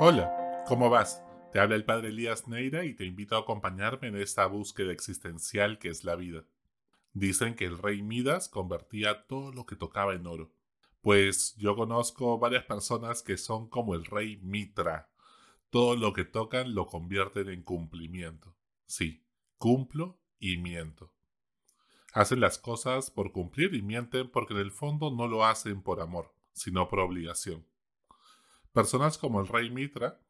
Hola, ¿cómo vas? Te habla el padre Elías Neira y te invito a acompañarme en esta búsqueda existencial que es la vida. Dicen que el rey Midas convertía todo lo que tocaba en oro. Pues yo conozco varias personas que son como el rey Mitra. Todo lo que tocan lo convierten en cumplimiento. Sí, cumplo y miento. Hacen las cosas por cumplir y mienten porque en el fondo no lo hacen por amor, sino por obligación. Personas como el rey Mitra,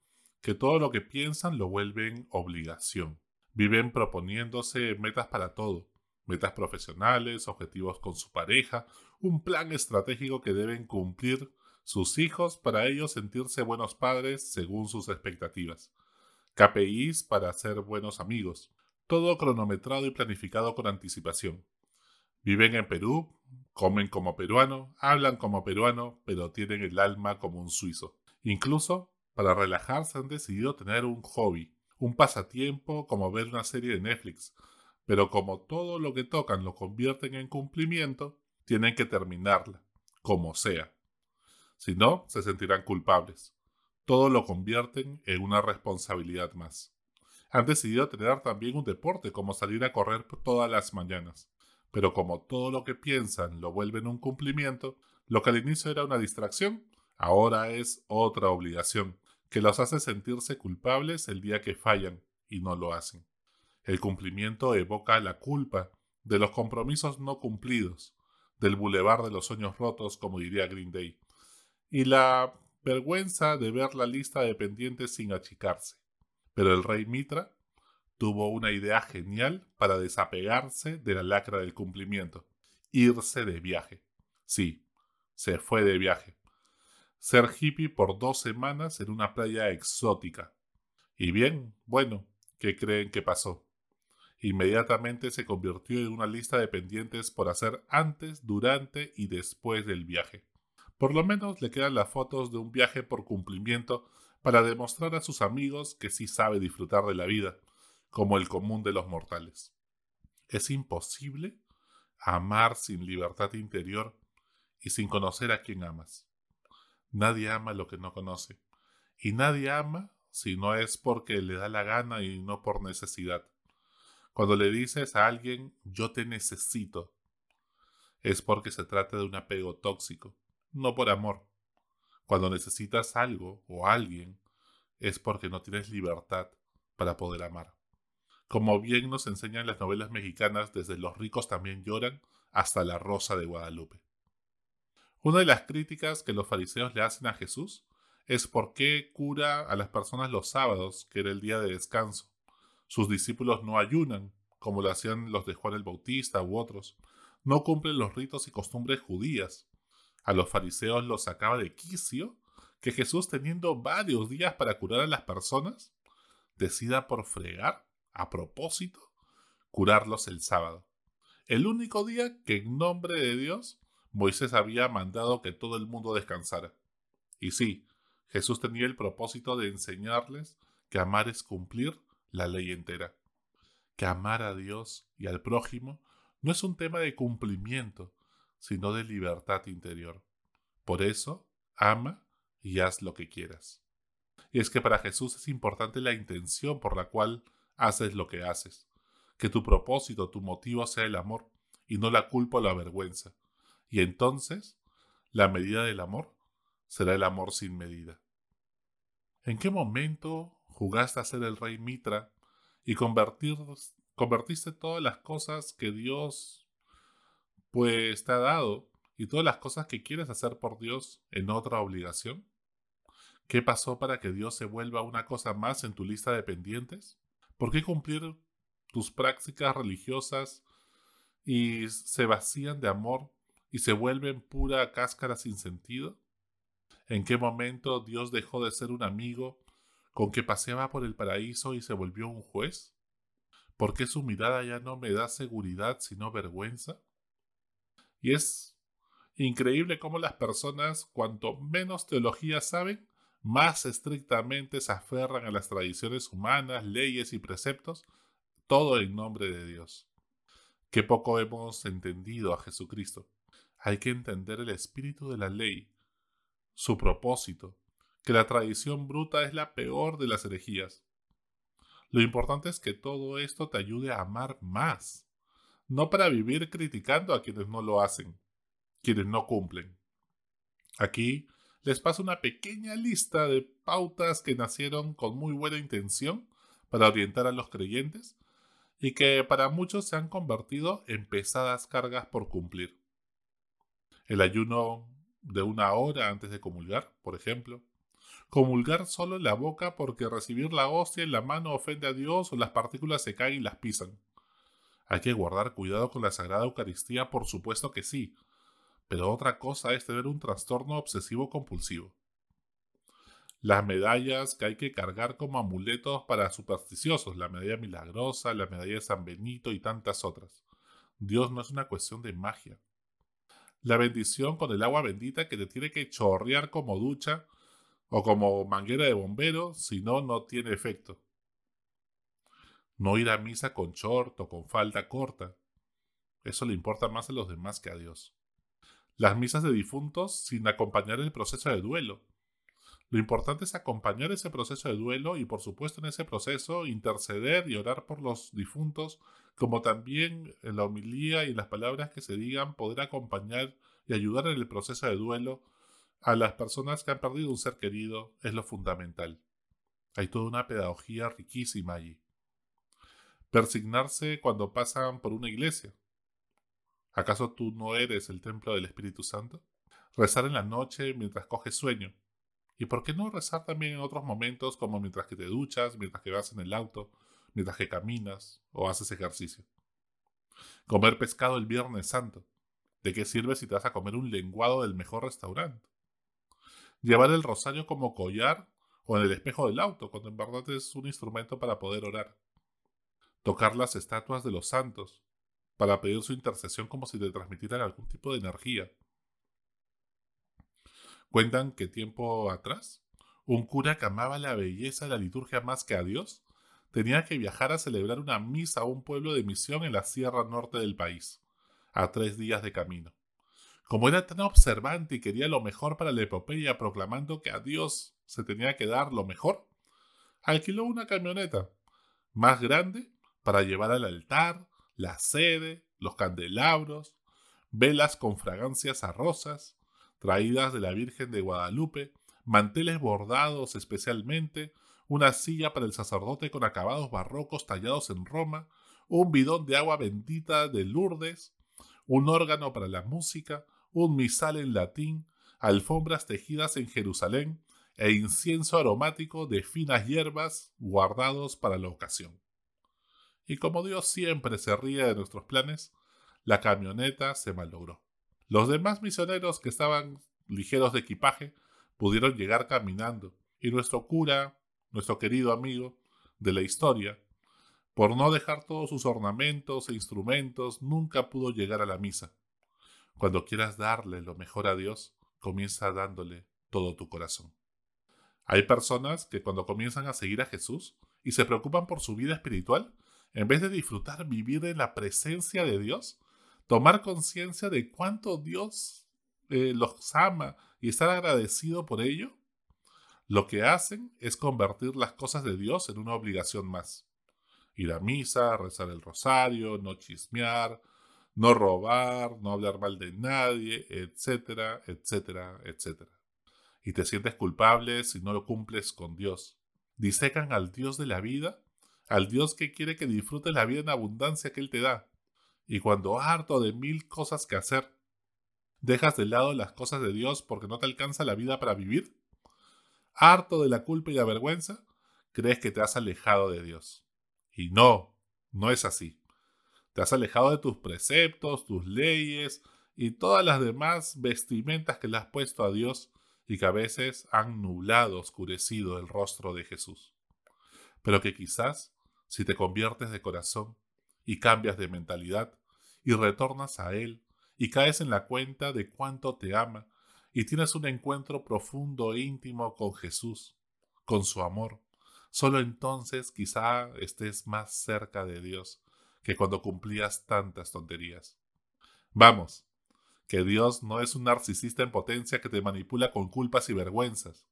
que todo lo que piensan lo vuelven obligación. Viven proponiéndose metas para todo, metas profesionales, objetivos con su pareja, un plan estratégico que deben cumplir sus hijos para ellos sentirse buenos padres según sus expectativas, KPIs para ser buenos amigos, todo cronometrado y planificado con anticipación. Viven en Perú, comen como peruano, hablan como peruano, pero tienen el alma como un suizo. Incluso, para relajarse han decidido tener un hobby, un pasatiempo como ver una serie de Netflix, pero como todo lo que tocan lo convierten en cumplimiento, tienen que terminarla, como sea. Si no, se sentirán culpables. Todo lo convierten en una responsabilidad más. Han decidido tener también un deporte como salir a correr todas las mañanas. Pero como todo lo que piensan lo vuelven un cumplimiento, lo que al inicio era una distracción, ahora es otra obligación, que los hace sentirse culpables el día que fallan y no lo hacen. El cumplimiento evoca la culpa de los compromisos no cumplidos, del bulevar de los sueños rotos, como diría Green Day, y la vergüenza de ver la lista de pendientes sin achicarse. Pero el rey Mitra tuvo una idea genial para desapegarse de la lacra del cumplimiento, irse de viaje. Sí, se fue de viaje. Ser hippie por dos semanas en una playa exótica. Y bien, bueno, ¿qué creen que pasó? Inmediatamente se convirtió en una lista de pendientes por hacer antes, durante y después del viaje. Por lo menos le quedan las fotos de un viaje por cumplimiento para demostrar a sus amigos que sí sabe disfrutar de la vida, como el común de los mortales. Es imposible amar sin libertad interior y sin conocer a quien amas. Nadie ama lo que no conoce, y nadie ama si no es porque le da la gana y no por necesidad. Cuando le dices a alguien yo te necesito, es porque se trata de un apego tóxico, no por amor. Cuando necesitas algo o alguien, es porque no tienes libertad para poder amar. Como bien nos enseñan las novelas mexicanas, desde Los ricos también lloran hasta La Rosa de Guadalupe. Una de las críticas que los fariseos le hacen a Jesús es por qué cura a las personas los sábados, que era el día de descanso. Sus discípulos no ayunan, como lo hacían los de Juan el Bautista u otros. No cumplen los ritos y costumbres judías. A los fariseos los sacaba de quicio que Jesús, teniendo varios días para curar a las personas, decida por fregar, a propósito, curarlos el sábado. El único día que en nombre de Dios Moisés había mandado que todo el mundo descansara. Y sí, Jesús tenía el propósito de enseñarles que amar es cumplir la ley entera. Que amar a Dios y al prójimo no es un tema de cumplimiento, sino de libertad interior. Por eso, ama y haz lo que quieras. Y es que para Jesús es importante la intención por la cual haces lo que haces. Que tu propósito, tu motivo sea el amor y no la culpa o la vergüenza. Y entonces, la medida del amor será el amor sin medida. ¿En qué momento jugaste a ser el rey Mitra y convertiste todas las cosas que Dios pues te ha dado y todas las cosas que quieres hacer por Dios en otra obligación? ¿Qué pasó para que Dios se vuelva una cosa más en tu lista de pendientes? ¿Por qué cumplir tus prácticas religiosas y se vacían de amor y se vuelven pura cáscara sin sentido? ¿En qué momento Dios dejó de ser un amigo con que paseaba por el paraíso y se volvió un juez? ¿Por qué su mirada ya no me da seguridad sino vergüenza? Y es increíble cómo las personas, cuanto menos teología saben, más estrictamente se aferran a las tradiciones humanas, leyes y preceptos, todo en nombre de Dios. Qué poco hemos entendido a Jesucristo. Hay que entender el espíritu de la ley, su propósito, que la tradición bruta es la peor de las herejías. Lo importante es que todo esto te ayude a amar más, no para vivir criticando a quienes no lo hacen, quienes no cumplen. Aquí les paso una pequeña lista de pautas que nacieron con muy buena intención para orientar a los creyentes y que para muchos se han convertido en pesadas cargas por cumplir. El ayuno de una hora antes de comulgar, por ejemplo. Comulgar solo en la boca porque recibir la hostia en la mano ofende a Dios o las partículas se caen y las pisan. Hay que guardar cuidado con la Sagrada Eucaristía, por supuesto que sí, pero otra cosa es tener un trastorno obsesivo compulsivo. Las medallas que hay que cargar como amuletos para supersticiosos, la medalla milagrosa, la medalla de San Benito y tantas otras. Dios no es una cuestión de magia. La bendición con el agua bendita que te tiene que chorrear como ducha o como manguera de bombero, si no, no tiene efecto. No ir a misa con short o con falda corta. Eso le importa más a los demás que a Dios las misas de difuntos sin acompañar el proceso de duelo. Lo importante es acompañar ese proceso de duelo y por supuesto en ese proceso interceder y orar por los difuntos, como también en la homilía y en las palabras que se digan poder acompañar y ayudar en el proceso de duelo a las personas que han perdido un ser querido es lo fundamental. Hay toda una pedagogía riquísima allí. Persignarse cuando pasan por una iglesia. ¿Acaso tú no eres el templo del Espíritu Santo? Rezar en la noche mientras coges sueño. ¿Y por qué no rezar también en otros momentos como mientras que te duchas, mientras que vas en el auto, mientras que caminas o haces ejercicio? Comer pescado el Viernes Santo. ¿De qué sirve si te vas a comer un lenguado del mejor restaurante? Llevar el rosario como collar o en el espejo del auto, cuando en verdad es un instrumento para poder orar. Tocar las estatuas de los santos, para pedir su intercesión como si le transmitieran algún tipo de energía. Cuentan que tiempo atrás, un cura que amaba la belleza de la liturgia más que a Dios, tenía que viajar a celebrar una misa a un pueblo de misión en la sierra norte del país, a tres días de camino. Como era tan observante y quería lo mejor para la epopeya, proclamando que a Dios se tenía que dar lo mejor, alquiló una camioneta más grande para llevar al altar, la sede, los candelabros, velas con fragancias a rosas, traídas de la Virgen de Guadalupe, manteles bordados especialmente, una silla para el sacerdote con acabados barrocos tallados en Roma, un bidón de agua bendita de Lourdes, un órgano para la música, un misal en latín, alfombras tejidas en Jerusalén e incienso aromático de finas hierbas guardados para la ocasión. Y como Dios siempre se ríe de nuestros planes, la camioneta se malogró. Los demás misioneros que estaban ligeros de equipaje pudieron llegar caminando, y nuestro cura, nuestro querido amigo de la historia, por no dejar todos sus ornamentos e instrumentos, nunca pudo llegar a la misa. Cuando quieras darle lo mejor a Dios, comienza dándole todo tu corazón. Hay personas que cuando comienzan a seguir a Jesús y se preocupan por su vida espiritual, en vez de disfrutar vivir en la presencia de Dios, tomar conciencia de cuánto Dios eh, los ama y estar agradecido por ello, lo que hacen es convertir las cosas de Dios en una obligación más. Ir a misa, rezar el rosario, no chismear, no robar, no hablar mal de nadie, etcétera, etcétera, etcétera. Y te sientes culpable si no lo cumples con Dios. Disecan al Dios de la vida al Dios que quiere que disfrutes la vida en abundancia que Él te da. Y cuando harto de mil cosas que hacer, dejas de lado las cosas de Dios porque no te alcanza la vida para vivir, harto de la culpa y la vergüenza, crees que te has alejado de Dios. Y no, no es así. Te has alejado de tus preceptos, tus leyes y todas las demás vestimentas que le has puesto a Dios y que a veces han nublado, oscurecido el rostro de Jesús. Pero que quizás si te conviertes de corazón y cambias de mentalidad y retornas a Él y caes en la cuenta de cuánto te ama y tienes un encuentro profundo e íntimo con Jesús, con su amor, solo entonces quizá estés más cerca de Dios que cuando cumplías tantas tonterías. Vamos, que Dios no es un narcisista en potencia que te manipula con culpas y vergüenzas.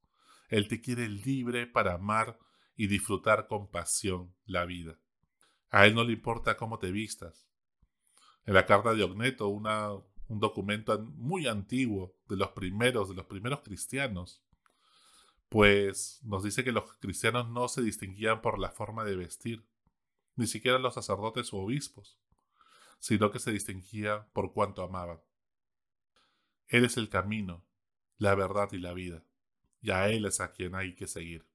Él te quiere libre para amar y disfrutar con pasión la vida. A Él no le importa cómo te vistas. En la carta de Ogneto, un documento muy antiguo de los primeros, de los primeros cristianos, pues nos dice que los cristianos no se distinguían por la forma de vestir, ni siquiera los sacerdotes o obispos, sino que se distinguían por cuanto amaban. Él es el camino, la verdad y la vida, y a Él es a quien hay que seguir.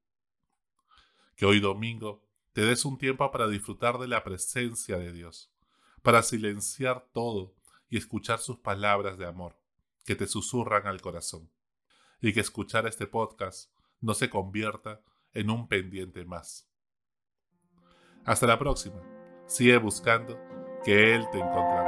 Que hoy domingo te des un tiempo para disfrutar de la presencia de Dios, para silenciar todo y escuchar sus palabras de amor, que te susurran al corazón, y que escuchar este podcast no se convierta en un pendiente más. Hasta la próxima. Sigue buscando que Él te encontrará.